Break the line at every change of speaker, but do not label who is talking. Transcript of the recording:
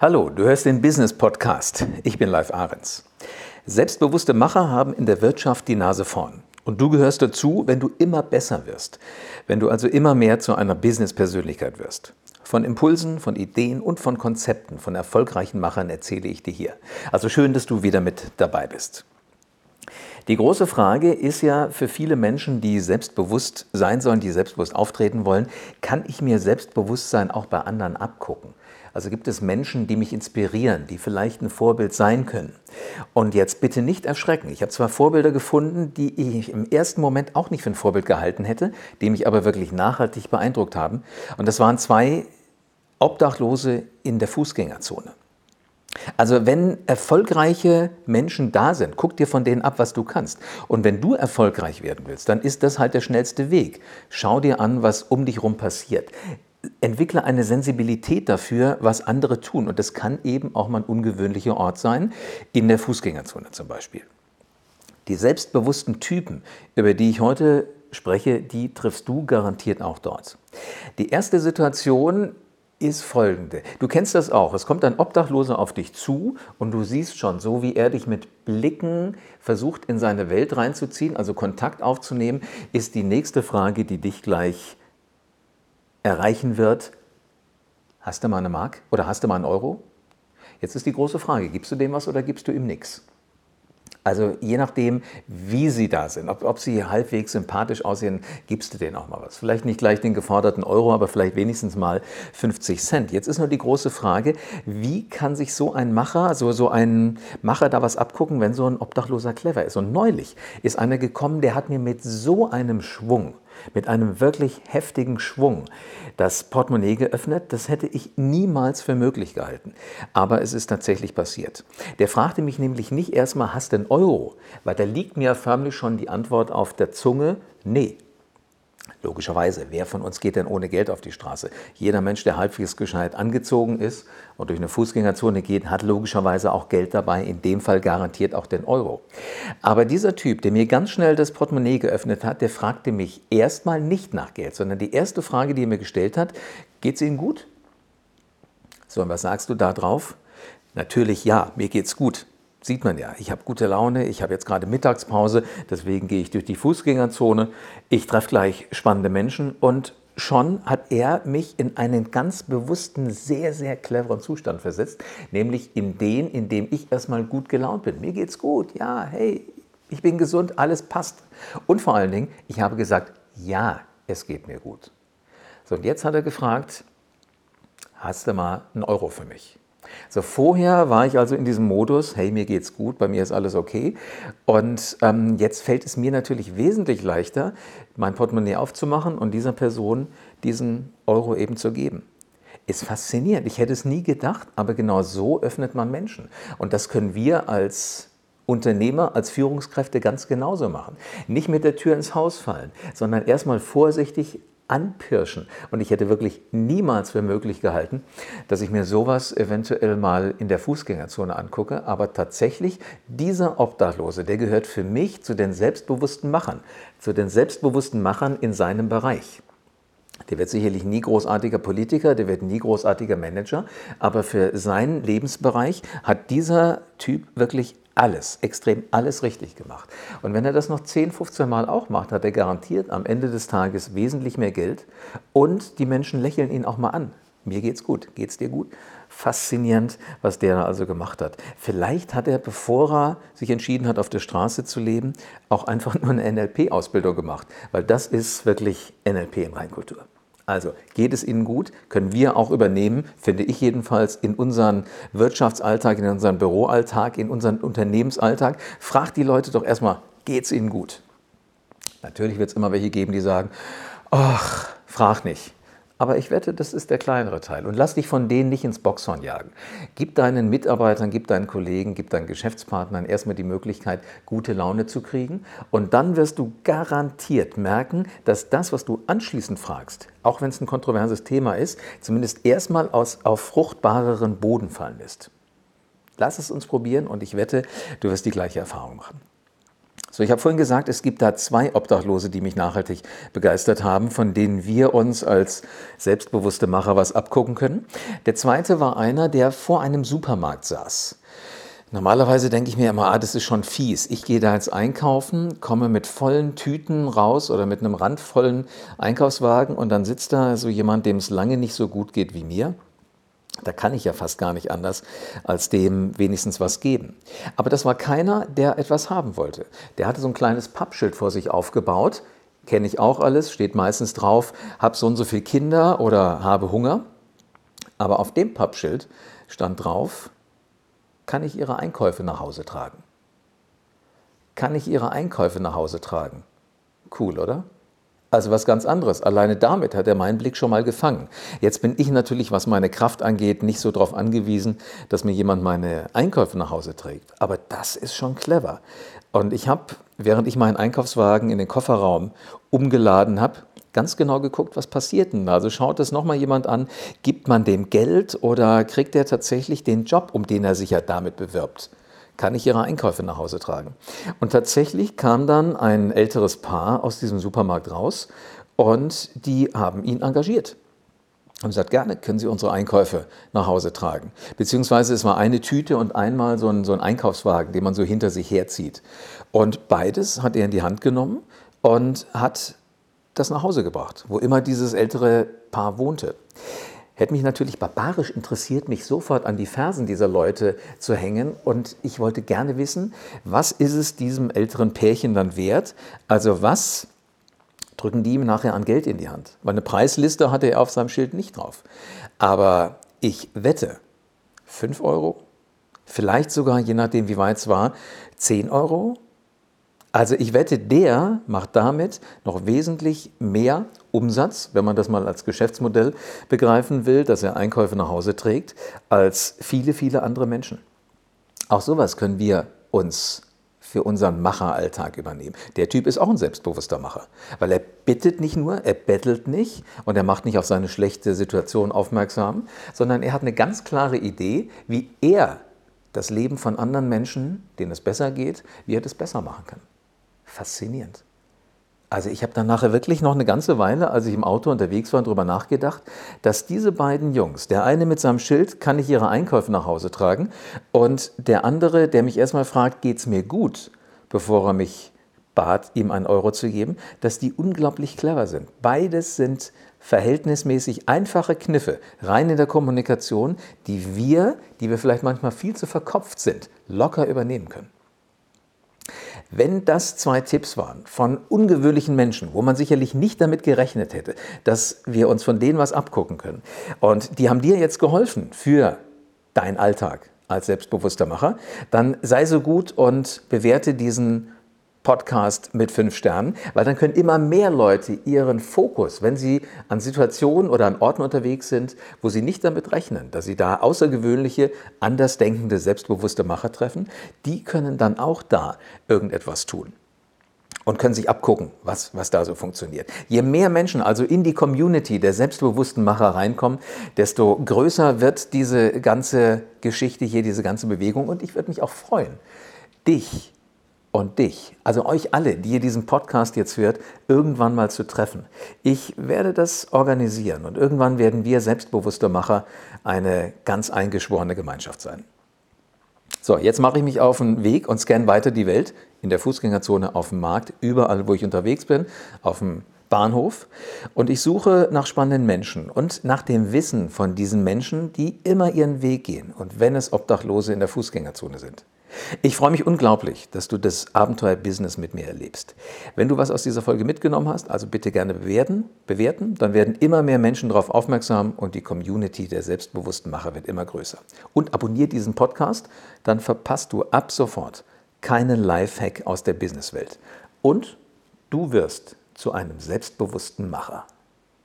Hallo, du hörst den Business Podcast. Ich bin Live Ahrens. Selbstbewusste Macher haben in der Wirtschaft die Nase vorn. Und du gehörst dazu, wenn du immer besser wirst. Wenn du also immer mehr zu einer Business-Persönlichkeit wirst. Von Impulsen, von Ideen und von Konzepten von erfolgreichen Machern erzähle ich dir hier. Also schön, dass du wieder mit dabei bist. Die große Frage ist ja für viele Menschen, die selbstbewusst sein sollen, die selbstbewusst auftreten wollen, kann ich mir Selbstbewusstsein auch bei anderen abgucken? Also gibt es Menschen, die mich inspirieren, die vielleicht ein Vorbild sein können. Und jetzt bitte nicht erschrecken. Ich habe zwar Vorbilder gefunden, die ich im ersten Moment auch nicht für ein Vorbild gehalten hätte, die mich aber wirklich nachhaltig beeindruckt haben. Und das waren zwei Obdachlose in der Fußgängerzone. Also wenn erfolgreiche Menschen da sind, guck dir von denen ab, was du kannst. Und wenn du erfolgreich werden willst, dann ist das halt der schnellste Weg. Schau dir an, was um dich herum passiert entwickle eine Sensibilität dafür, was andere tun. Und das kann eben auch mal ein ungewöhnlicher Ort sein, in der Fußgängerzone zum Beispiel. Die selbstbewussten Typen, über die ich heute spreche, die triffst du garantiert auch dort. Die erste Situation ist folgende. Du kennst das auch. Es kommt ein Obdachloser auf dich zu und du siehst schon, so wie er dich mit Blicken versucht, in seine Welt reinzuziehen, also Kontakt aufzunehmen, ist die nächste Frage, die dich gleich erreichen wird, hast du mal eine Mark oder hast du mal einen Euro? Jetzt ist die große Frage, gibst du dem was oder gibst du ihm nichts? Also je nachdem, wie sie da sind, ob, ob, sie halbwegs sympathisch aussehen, gibst du denen auch mal was. Vielleicht nicht gleich den geforderten Euro, aber vielleicht wenigstens mal 50 Cent. Jetzt ist nur die große Frage, wie kann sich so ein Macher, so, so ein Macher da was abgucken, wenn so ein Obdachloser clever ist? Und neulich ist einer gekommen, der hat mir mit so einem Schwung mit einem wirklich heftigen Schwung das Portemonnaie geöffnet. Das hätte ich niemals für möglich gehalten. Aber es ist tatsächlich passiert. Der fragte mich nämlich nicht erstmal, hast du einen Euro? Weil da liegt mir förmlich schon die Antwort auf der Zunge, nee. Logischerweise, wer von uns geht denn ohne Geld auf die Straße? Jeder Mensch, der halbwegs gescheit angezogen ist und durch eine Fußgängerzone geht, hat logischerweise auch Geld dabei, in dem Fall garantiert auch den Euro. Aber dieser Typ, der mir ganz schnell das Portemonnaie geöffnet hat, der fragte mich erstmal nicht nach Geld, sondern die erste Frage, die er mir gestellt hat, geht es Ihnen gut? So, und was sagst du da drauf? Natürlich ja, mir geht's gut sieht man ja, ich habe gute Laune, ich habe jetzt gerade Mittagspause, deswegen gehe ich durch die Fußgängerzone, ich treffe gleich spannende Menschen und schon hat er mich in einen ganz bewussten, sehr, sehr cleveren Zustand versetzt, nämlich in den, in dem ich erstmal gut gelaunt bin. Mir geht's gut, ja, hey, ich bin gesund, alles passt. Und vor allen Dingen, ich habe gesagt, ja, es geht mir gut. So, und jetzt hat er gefragt, hast du mal einen Euro für mich? So, vorher war ich also in diesem Modus, hey, mir geht's gut, bei mir ist alles okay. Und ähm, jetzt fällt es mir natürlich wesentlich leichter, mein Portemonnaie aufzumachen und dieser Person diesen Euro eben zu geben. Ist faszinierend. Ich hätte es nie gedacht, aber genau so öffnet man Menschen. Und das können wir als Unternehmer, als Führungskräfte ganz genauso machen. Nicht mit der Tür ins Haus fallen, sondern erstmal vorsichtig anpirschen. Und ich hätte wirklich niemals für möglich gehalten, dass ich mir sowas eventuell mal in der Fußgängerzone angucke. Aber tatsächlich, dieser Obdachlose, der gehört für mich zu den selbstbewussten Machern, zu den selbstbewussten Machern in seinem Bereich. Der wird sicherlich nie großartiger Politiker, der wird nie großartiger Manager, aber für seinen Lebensbereich hat dieser Typ wirklich alles, extrem alles richtig gemacht. Und wenn er das noch 10, 15 Mal auch macht, hat er garantiert am Ende des Tages wesentlich mehr Geld und die Menschen lächeln ihn auch mal an. Mir geht's gut, geht's dir gut? Faszinierend, was der also gemacht hat. Vielleicht hat er, bevor er sich entschieden hat, auf der Straße zu leben, auch einfach nur eine NLP-Ausbildung gemacht, weil das ist wirklich NLP in Reinkultur. Also geht es Ihnen gut, können wir auch übernehmen, finde ich jedenfalls, in unseren Wirtschaftsalltag, in unseren Büroalltag, in unseren Unternehmensalltag. Fragt die Leute doch erstmal, geht es Ihnen gut? Natürlich wird es immer welche geben, die sagen, ach, frag nicht. Aber ich wette, das ist der kleinere Teil. Und lass dich von denen nicht ins Boxhorn jagen. Gib deinen Mitarbeitern, gib deinen Kollegen, gib deinen Geschäftspartnern erstmal die Möglichkeit, gute Laune zu kriegen. Und dann wirst du garantiert merken, dass das, was du anschließend fragst, auch wenn es ein kontroverses Thema ist, zumindest erstmal aus, auf fruchtbareren Boden fallen lässt. Lass es uns probieren und ich wette, du wirst die gleiche Erfahrung machen. So, ich habe vorhin gesagt, es gibt da zwei Obdachlose, die mich nachhaltig begeistert haben, von denen wir uns als selbstbewusste Macher was abgucken können. Der zweite war einer, der vor einem Supermarkt saß. Normalerweise denke ich mir immer, ah, das ist schon fies. Ich gehe da jetzt einkaufen, komme mit vollen Tüten raus oder mit einem randvollen Einkaufswagen und dann sitzt da so jemand, dem es lange nicht so gut geht wie mir. Da kann ich ja fast gar nicht anders, als dem wenigstens was geben. Aber das war keiner, der etwas haben wollte. Der hatte so ein kleines Pappschild vor sich aufgebaut. Kenne ich auch alles, steht meistens drauf, habe so und so viele Kinder oder habe Hunger. Aber auf dem Pappschild stand drauf, kann ich Ihre Einkäufe nach Hause tragen? Kann ich Ihre Einkäufe nach Hause tragen? Cool, oder? Also was ganz anderes. Alleine damit hat er meinen Blick schon mal gefangen. Jetzt bin ich natürlich, was meine Kraft angeht, nicht so darauf angewiesen, dass mir jemand meine Einkäufe nach Hause trägt. Aber das ist schon clever. Und ich habe, während ich meinen Einkaufswagen in den Kofferraum umgeladen habe, ganz genau geguckt, was passiert denn. Also schaut es nochmal jemand an, gibt man dem Geld oder kriegt er tatsächlich den Job, um den er sich ja damit bewirbt? Kann ich ihre Einkäufe nach Hause tragen? Und tatsächlich kam dann ein älteres Paar aus diesem Supermarkt raus und die haben ihn engagiert. Haben gesagt, gerne können Sie unsere Einkäufe nach Hause tragen. Beziehungsweise es war eine Tüte und einmal so ein, so ein Einkaufswagen, den man so hinter sich herzieht. Und beides hat er in die Hand genommen und hat das nach Hause gebracht, wo immer dieses ältere Paar wohnte. Hätte mich natürlich barbarisch interessiert, mich sofort an die Fersen dieser Leute zu hängen. Und ich wollte gerne wissen, was ist es diesem älteren Pärchen dann wert? Also was drücken die ihm nachher an Geld in die Hand? Weil eine Preisliste hatte er auf seinem Schild nicht drauf. Aber ich wette, 5 Euro, vielleicht sogar, je nachdem wie weit es war, 10 Euro, also ich wette, der macht damit noch wesentlich mehr Umsatz, wenn man das mal als Geschäftsmodell begreifen will, dass er Einkäufe nach Hause trägt, als viele, viele andere Menschen. Auch sowas können wir uns für unseren Macheralltag übernehmen. Der Typ ist auch ein selbstbewusster Macher, weil er bittet nicht nur, er bettelt nicht und er macht nicht auf seine schlechte Situation aufmerksam, sondern er hat eine ganz klare Idee, wie er das Leben von anderen Menschen, denen es besser geht, wie er das besser machen kann faszinierend. Also ich habe dann nachher wirklich noch eine ganze Weile, als ich im Auto unterwegs war, darüber nachgedacht, dass diese beiden Jungs, der eine mit seinem Schild, kann ich ihre Einkäufe nach Hause tragen, und der andere, der mich erstmal fragt, geht es mir gut, bevor er mich bat, ihm einen Euro zu geben, dass die unglaublich clever sind. Beides sind verhältnismäßig einfache Kniffe, rein in der Kommunikation, die wir, die wir vielleicht manchmal viel zu verkopft sind, locker übernehmen können. Wenn das zwei Tipps waren von ungewöhnlichen Menschen, wo man sicherlich nicht damit gerechnet hätte, dass wir uns von denen was abgucken können, und die haben dir jetzt geholfen für deinen Alltag als selbstbewusster Macher, dann sei so gut und bewerte diesen Podcast mit fünf Sternen, weil dann können immer mehr Leute ihren Fokus, wenn sie an Situationen oder an Orten unterwegs sind, wo sie nicht damit rechnen, dass sie da außergewöhnliche, andersdenkende, selbstbewusste Macher treffen, die können dann auch da irgendetwas tun und können sich abgucken, was, was da so funktioniert. Je mehr Menschen also in die Community der selbstbewussten Macher reinkommen, desto größer wird diese ganze Geschichte hier, diese ganze Bewegung und ich würde mich auch freuen, dich und dich, also euch alle, die ihr diesen Podcast jetzt hört, irgendwann mal zu treffen. Ich werde das organisieren und irgendwann werden wir selbstbewusste Macher eine ganz eingeschworene Gemeinschaft sein. So, jetzt mache ich mich auf den Weg und scanne weiter die Welt in der Fußgängerzone, auf dem Markt, überall, wo ich unterwegs bin, auf dem Bahnhof und ich suche nach spannenden Menschen und nach dem Wissen von diesen Menschen, die immer ihren Weg gehen und wenn es Obdachlose in der Fußgängerzone sind. Ich freue mich unglaublich, dass du das Abenteuer-Business mit mir erlebst. Wenn du was aus dieser Folge mitgenommen hast, also bitte gerne bewerten, bewerten, dann werden immer mehr Menschen darauf aufmerksam und die Community der selbstbewussten Macher wird immer größer. Und abonniere diesen Podcast, dann verpasst du ab sofort keinen Lifehack aus der Businesswelt. Und du wirst zu einem selbstbewussten Macher.